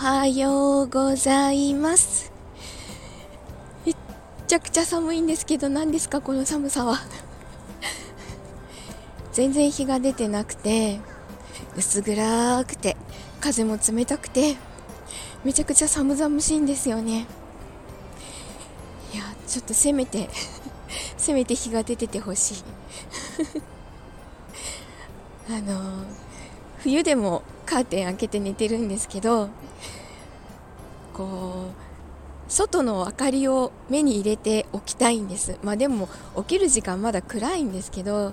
はようございます。めっちゃくちゃ寒いんですけど何ですかこの寒さは。全然日が出てなくて薄暗くて風も冷たくてめちゃくちゃ寒々しいんですよね。いやちょっとせめて せめて日が出ててほしい。あの冬でもカーテン開けて寝てるんですけどこう外の明かりを目に入れておきたいんです。まあでも起きる時間まだ暗いんですけど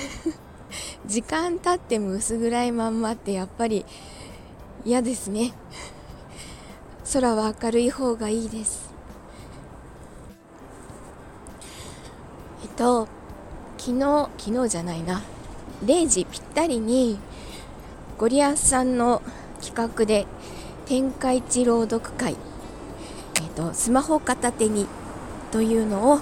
時間経っても薄暗いまんまってやっぱり嫌ですね。空は明るい方がいいです。えっと昨日昨日じゃないな。0時ぴったりにゴリアスさんの企画で天下一朗読会、えっと、スマホ片手にというのを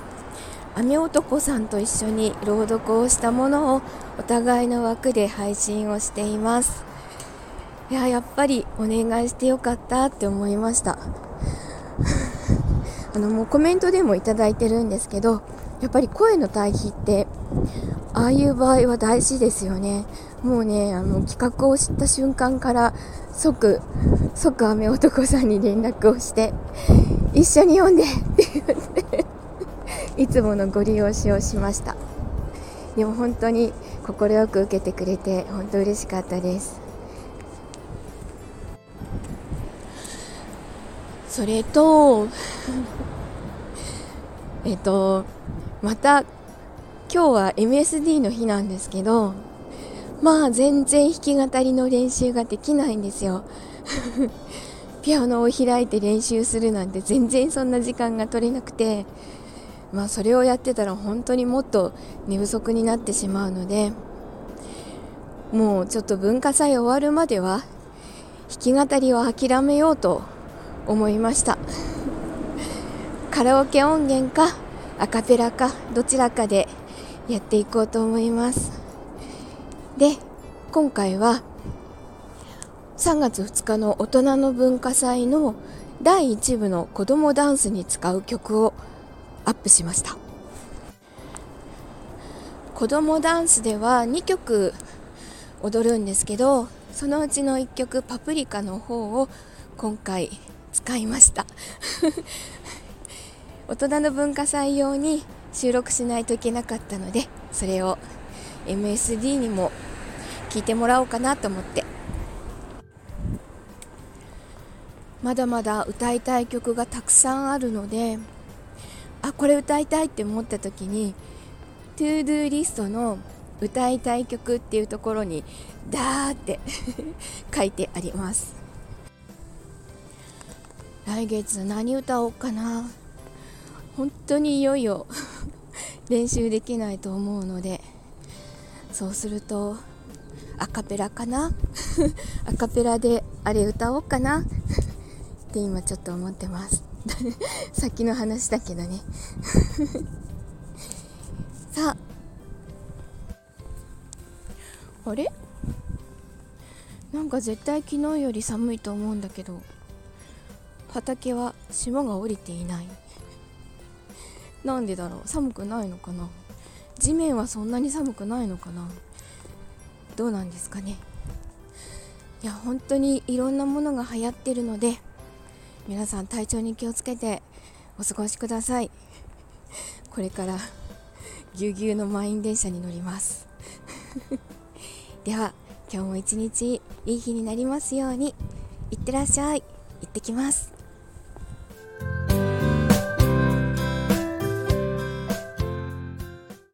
雨男さんと一緒に朗読をしたものをお互いの枠で配信をしています。いややっぱりお願いしてよかったって思いました。あのもうコメントでもいただいてるんですけどやっぱり声の対比ってああいう場合は大事ですよね。もうねあの企画を知った瞬間から即即雨男さんに連絡をして一緒に読んでって言っていつものご利用しをしました。でも本当に快く受けてくれて本当嬉しかったです。それと えっとまた今日は MSD の日なんですけどまあ全然弾き語りの練習ができないんですよ。ピアノを開いて練習するなんて全然そんな時間が取れなくてまあそれをやってたら本当にもっと寝不足になってしまうのでもうちょっと文化祭終わるまでは弾き語りを諦めようと思いました。カラオケ音源かアカペラかどちらかでやっていこうと思います。で今回は3月2日の大人の文化祭の第1部の子どもダンスに使う曲をアップしました。子どもダンスでは2曲踊るんですけどそのうちの1曲「パプリカ」の方を今回使いました。大人の文化祭用に収録しないといけなかったのでそれを MSD にも聞いてもらおうかなと思って。まだまだ歌いたい曲がたくさんあるのであこれ歌いたいって思った時に ToDo リストの歌いたい曲っていうところにダーって 書いてあります。来月何歌おうかな。本当にいよいよ練習できないと思うのでそうするとアカペラかな？アカペラであれ歌おうかな？って今ちょっと思ってます。先の話だけどね。さあ。あれ？なんか絶対昨日より寒いと思うんだけど畑は霜が降りていない。なんでだろう？寒くないのかな？地面はそんなに寒くないのかな？どうなんですかね？いや本当にいろんなものが流行ってるので皆さん体調に気をつけてお過ごしください。これからぎゅうぎゅうの満員電車に乗ります。では今日も一日いい日になりますようにいってらっしゃい。行ってきます。